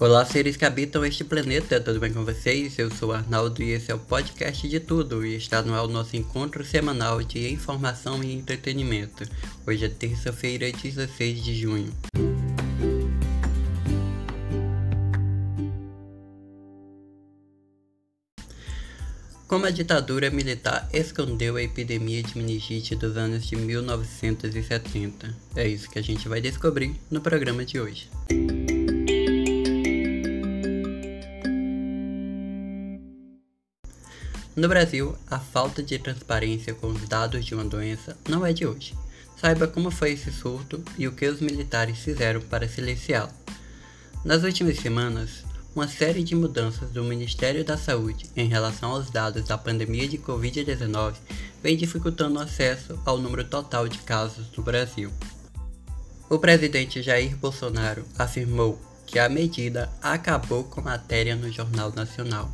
Olá, seres que habitam este planeta, tudo bem com vocês? Eu sou Arnaldo e esse é o podcast de tudo e está no ar o nosso encontro semanal de informação e entretenimento. Hoje é terça-feira, 16 de junho. Como a ditadura militar escondeu a epidemia de meningite dos anos de 1970? É isso que a gente vai descobrir no programa de hoje. No Brasil, a falta de transparência com os dados de uma doença não é de hoje. Saiba como foi esse surto e o que os militares fizeram para silenciá-lo. Nas últimas semanas, uma série de mudanças do Ministério da Saúde em relação aos dados da pandemia de Covid-19 vem dificultando o acesso ao número total de casos no Brasil. O presidente Jair Bolsonaro afirmou que a medida acabou com matéria no Jornal Nacional.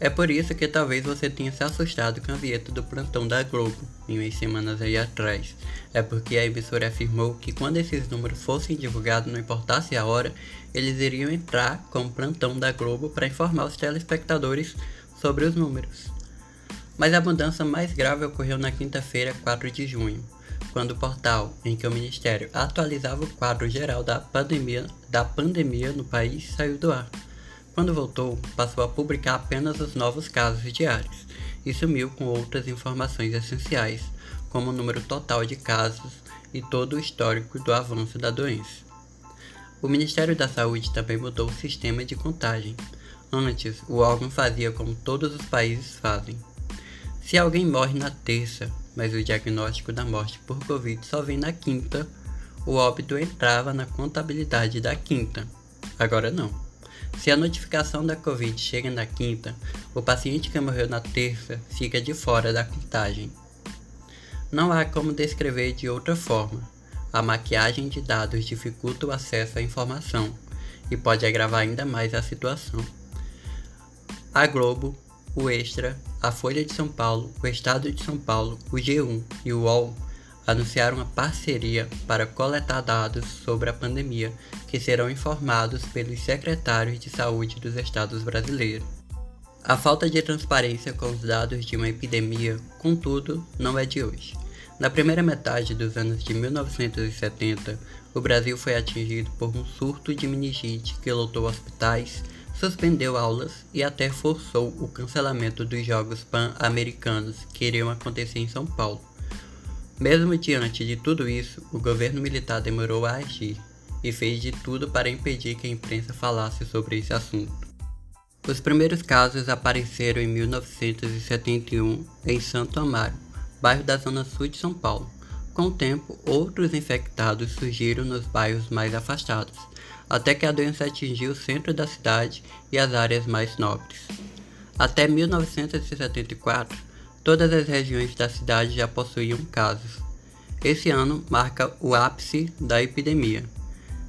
É por isso que talvez você tenha se assustado com a vinheta do plantão da Globo, em umas semanas aí atrás. É porque a emissora afirmou que quando esses números fossem divulgados, não importasse a hora, eles iriam entrar com o plantão da Globo para informar os telespectadores sobre os números. Mas a mudança mais grave ocorreu na quinta-feira, 4 de junho, quando o portal em que o Ministério atualizava o quadro geral da pandemia, da pandemia no país saiu do ar. Quando voltou, passou a publicar apenas os novos casos diários e sumiu com outras informações essenciais, como o número total de casos e todo o histórico do avanço da doença. O Ministério da Saúde também mudou o sistema de contagem. Antes, o órgão fazia como todos os países fazem. Se alguém morre na terça, mas o diagnóstico da morte por Covid só vem na quinta, o óbito entrava na contabilidade da quinta. Agora não. Se a notificação da Covid chega na quinta, o paciente que morreu na terça fica de fora da contagem. Não há como descrever de outra forma. A maquiagem de dados dificulta o acesso à informação e pode agravar ainda mais a situação. A Globo, o Extra, a Folha de São Paulo, o Estado de São Paulo, o G1 e o UOL anunciaram uma parceria para coletar dados sobre a pandemia, que serão informados pelos secretários de saúde dos estados brasileiros. A falta de transparência com os dados de uma epidemia, contudo, não é de hoje. Na primeira metade dos anos de 1970, o Brasil foi atingido por um surto de meningite que lotou hospitais, suspendeu aulas e até forçou o cancelamento dos Jogos Pan-Americanos que iriam acontecer em São Paulo. Mesmo diante de tudo isso, o governo militar demorou a agir e fez de tudo para impedir que a imprensa falasse sobre esse assunto. Os primeiros casos apareceram em 1971 em Santo Amaro, bairro da zona sul de São Paulo. Com o tempo, outros infectados surgiram nos bairros mais afastados, até que a doença atingiu o centro da cidade e as áreas mais nobres. Até 1974, Todas as regiões da cidade já possuíam casos. Esse ano marca o ápice da epidemia.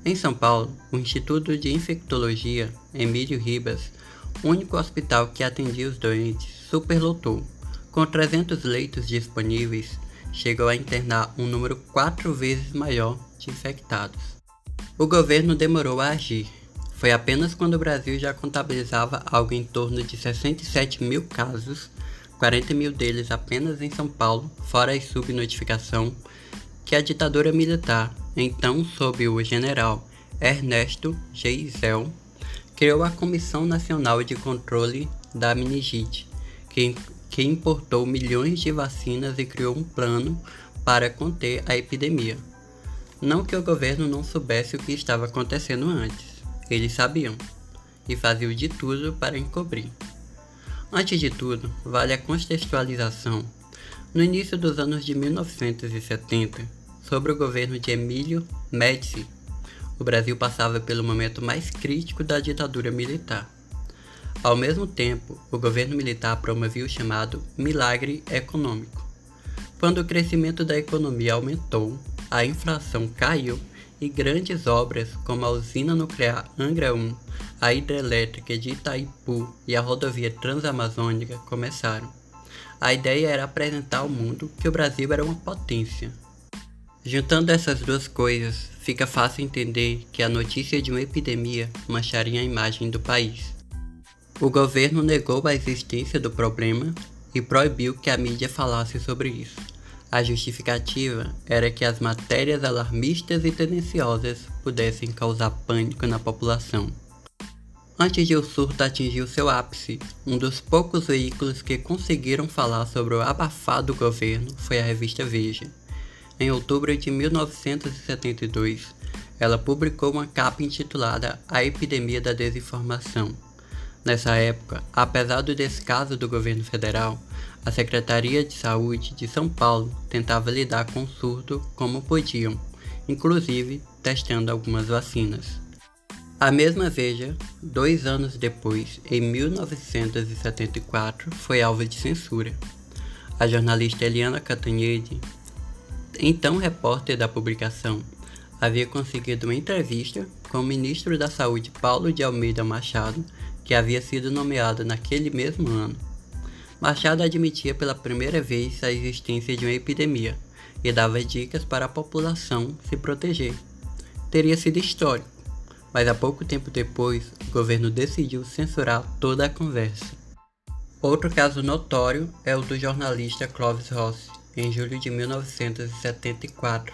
Em São Paulo, o Instituto de Infectologia Emílio Ribas, único hospital que atendia os doentes, superlotou. Com 300 leitos disponíveis, chegou a internar um número quatro vezes maior de infectados. O governo demorou a agir. Foi apenas quando o Brasil já contabilizava algo em torno de 67 mil casos 40 mil deles apenas em São Paulo, fora a subnotificação, que a ditadura militar, então sob o general Ernesto Geisel, criou a Comissão Nacional de Controle da Meningite, que, que importou milhões de vacinas e criou um plano para conter a epidemia. Não que o governo não soubesse o que estava acontecendo antes, eles sabiam, e faziam de tudo para encobrir. Antes de tudo, vale a contextualização. No início dos anos de 1970, sob o governo de Emílio Médici, o Brasil passava pelo momento mais crítico da ditadura militar. Ao mesmo tempo, o governo militar promovia o chamado milagre econômico. Quando o crescimento da economia aumentou, a inflação caiu e grandes obras como a usina nuclear Angra 1 a hidrelétrica de Itaipu e a rodovia transamazônica começaram. A ideia era apresentar ao mundo que o Brasil era uma potência. Juntando essas duas coisas, fica fácil entender que a notícia de uma epidemia mancharia a imagem do país. O governo negou a existência do problema e proibiu que a mídia falasse sobre isso. A justificativa era que as matérias alarmistas e tendenciosas pudessem causar pânico na população. Antes de o surto atingir seu ápice, um dos poucos veículos que conseguiram falar sobre o abafado governo foi a revista Veja. Em outubro de 1972, ela publicou uma capa intitulada A Epidemia da Desinformação. Nessa época, apesar do descaso do governo federal, a Secretaria de Saúde de São Paulo tentava lidar com o surto como podiam, inclusive testando algumas vacinas. A mesma Veja, dois anos depois, em 1974, foi alvo de censura. A jornalista Eliana Catanhede, então repórter da publicação, havia conseguido uma entrevista com o ministro da Saúde Paulo de Almeida Machado, que havia sido nomeado naquele mesmo ano. Machado admitia pela primeira vez a existência de uma epidemia e dava dicas para a população se proteger. Teria sido histórico mas há pouco tempo depois, o governo decidiu censurar toda a conversa. Outro caso notório é o do jornalista Clovis Rossi, em julho de 1974.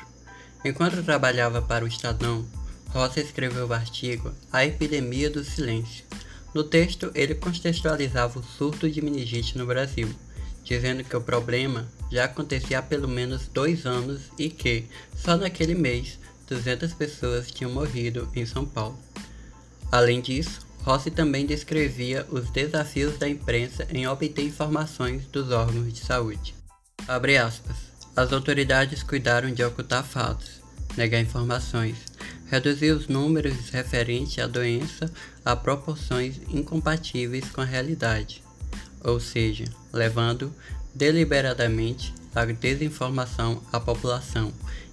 Enquanto trabalhava para o Estadão, Rossi escreveu o artigo A Epidemia do Silêncio. No texto, ele contextualizava o surto de meningite no Brasil, dizendo que o problema já acontecia há pelo menos dois anos e que, só naquele mês, 200 pessoas tinham morrido em São Paulo. Além disso, Rossi também descrevia os desafios da imprensa em obter informações dos órgãos de saúde. As autoridades cuidaram de ocultar fatos, negar informações, reduzir os números referentes à doença a proporções incompatíveis com a realidade, ou seja, levando deliberadamente a desinformação à população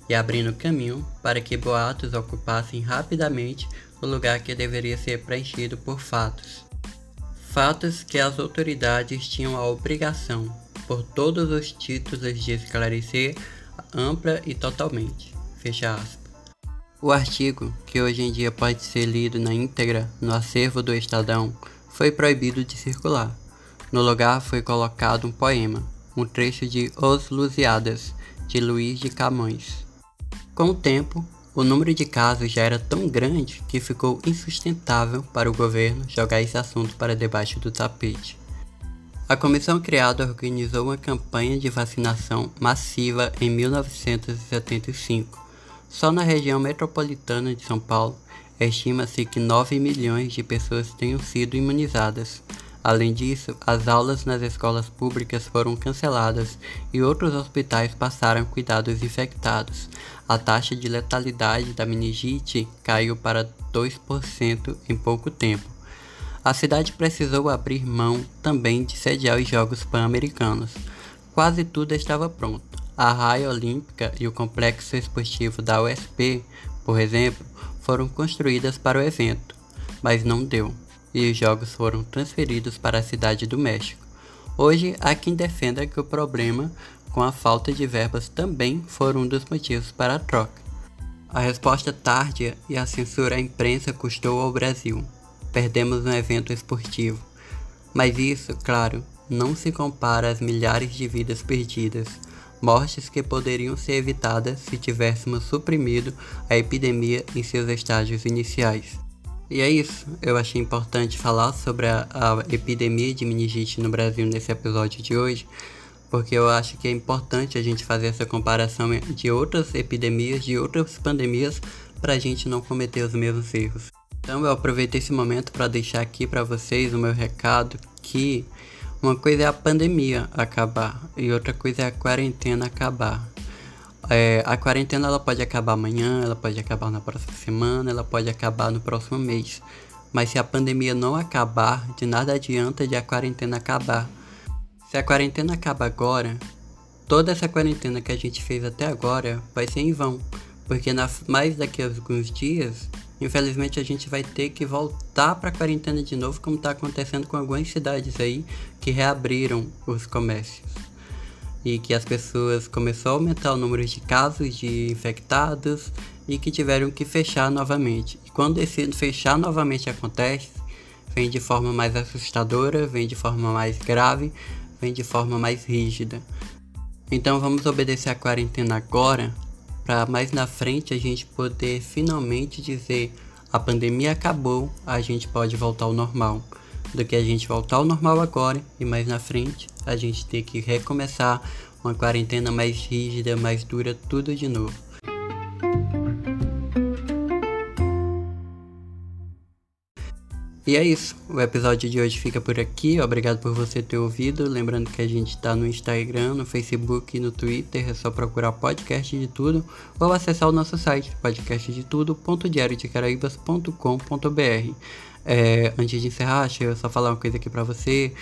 e abrindo caminho para que boatos ocupassem rapidamente o lugar que deveria ser preenchido por fatos. Fatos que as autoridades tinham a obrigação, por todos os títulos, de esclarecer ampla e totalmente. Fecha aspas. O artigo, que hoje em dia pode ser lido na íntegra no acervo do Estadão, foi proibido de circular. No lugar foi colocado um poema, um trecho de Os Lusiadas, de Luiz de Camões. Com o tempo, o número de casos já era tão grande que ficou insustentável para o governo jogar esse assunto para debaixo do tapete. A comissão criada organizou uma campanha de vacinação massiva em 1975. Só na região metropolitana de São Paulo, estima-se que 9 milhões de pessoas tenham sido imunizadas, Além disso, as aulas nas escolas públicas foram canceladas e outros hospitais passaram cuidados infectados. A taxa de letalidade da meningite caiu para 2% em pouco tempo. A cidade precisou abrir mão também de sediar os Jogos Pan-Americanos. Quase tudo estava pronto. A raia olímpica e o complexo esportivo da USP, por exemplo, foram construídas para o evento, mas não deu e os jogos foram transferidos para a cidade do México. Hoje, há quem defenda que o problema com a falta de verbas também foram um dos motivos para a troca. A resposta tardia e a censura à imprensa custou ao Brasil. Perdemos um evento esportivo. Mas isso, claro, não se compara às milhares de vidas perdidas, mortes que poderiam ser evitadas se tivéssemos suprimido a epidemia em seus estágios iniciais. E é isso. Eu achei importante falar sobre a, a epidemia de meningite no Brasil nesse episódio de hoje, porque eu acho que é importante a gente fazer essa comparação de outras epidemias, de outras pandemias, para a gente não cometer os mesmos erros. Então eu aproveitei esse momento para deixar aqui para vocês o meu recado que uma coisa é a pandemia acabar e outra coisa é a quarentena acabar. É, a quarentena ela pode acabar amanhã, ela pode acabar na próxima semana, ela pode acabar no próximo mês. Mas se a pandemia não acabar, de nada adianta de a quarentena acabar. Se a quarentena acaba agora, toda essa quarentena que a gente fez até agora vai ser em vão. Porque na, mais daqui a alguns dias, infelizmente a gente vai ter que voltar para a quarentena de novo, como está acontecendo com algumas cidades aí que reabriram os comércios. e que as pessoas começou a aumentar o número de casos de infectados e que tiveram que fechar novamente. E quando esse fechar novamente acontece, vem de forma mais assustadora, vem de forma mais grave, vem de forma mais rígida. Então vamos obedecer a quarentena agora, para mais na frente a gente poder finalmente dizer a pandemia acabou, a gente pode voltar ao normal. Do que a gente voltar ao normal agora e mais na frente a gente ter que recomeçar uma quarentena mais rígida, mais dura, tudo de novo. E é isso. O episódio de hoje fica por aqui. Obrigado por você ter ouvido. Lembrando que a gente está no Instagram, no Facebook e no Twitter. É só procurar podcast de tudo ou acessar o nosso site podcastdetudo.diariodecaraíbas.com.br. É, antes de encerrar, deixa eu só falar uma coisa aqui para você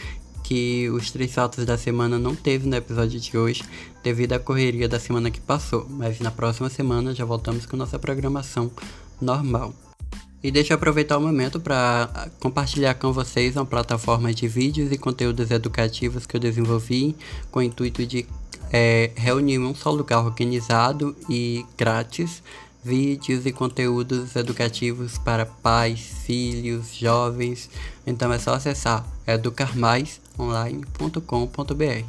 que os três saltos da semana não teve no episódio de hoje devido à correria da semana que passou, mas na próxima semana já voltamos com nossa programação normal. E deixa eu aproveitar o momento para compartilhar com vocês uma plataforma de vídeos e conteúdos educativos que eu desenvolvi com o intuito de é, reunir um só lugar organizado e grátis vídeos e conteúdos educativos para pais, filhos, jovens. Então é só acessar educarmaisonline.com.br.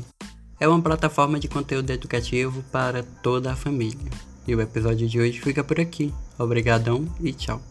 É uma plataforma de conteúdo educativo para toda a família. E o episódio de hoje fica por aqui. Obrigadão e tchau.